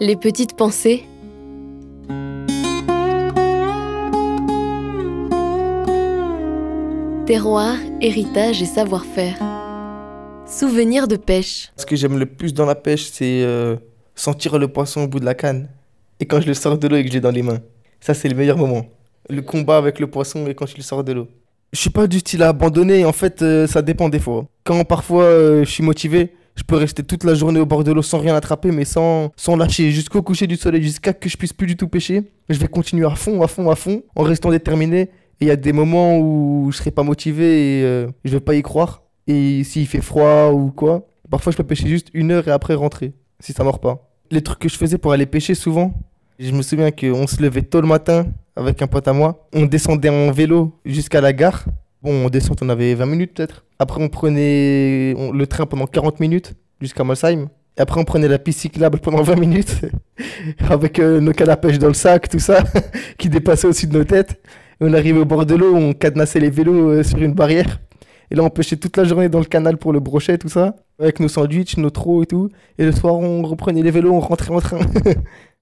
Les petites pensées. Terroir, héritage et savoir-faire. Souvenirs de pêche. Ce que j'aime le plus dans la pêche, c'est euh, sentir le poisson au bout de la canne. Et quand je le sors de l'eau et que je l'ai dans les mains. Ça, c'est le meilleur moment. Le combat avec le poisson et quand je le sors de l'eau. Je suis pas du style à abandonner. En fait, euh, ça dépend des fois. Quand parfois euh, je suis motivé, je peux rester toute la journée au bord de l'eau sans rien attraper, mais sans, lâcher jusqu'au coucher du soleil, jusqu'à que je puisse plus du tout pêcher. Je vais continuer à fond, à fond, à fond, en restant déterminé. Et il y a des moments où je serai pas motivé et euh, je vais pas y croire. Et s'il fait froid ou quoi, parfois je peux pêcher juste une heure et après rentrer, si ça mord pas. Les trucs que je faisais pour aller pêcher souvent, je me souviens qu'on se levait tôt le matin avec un pote à moi. On descendait en vélo jusqu'à la gare. Bon, on descend, on avait 20 minutes peut-être. Après, on prenait le train pendant 40 minutes jusqu'à Molsheim. Et après, on prenait la piste cyclable pendant 20 minutes avec euh, nos cannes à pêche dans le sac, tout ça, qui dépassaient au-dessus de nos têtes. On arrivait au bord de l'eau, on cadenassait les vélos euh, sur une barrière. Et là, on pêchait toute la journée dans le canal pour le brochet, tout ça, avec nos sandwichs, nos trous et tout. Et le soir, on reprenait les vélos, on rentrait en train.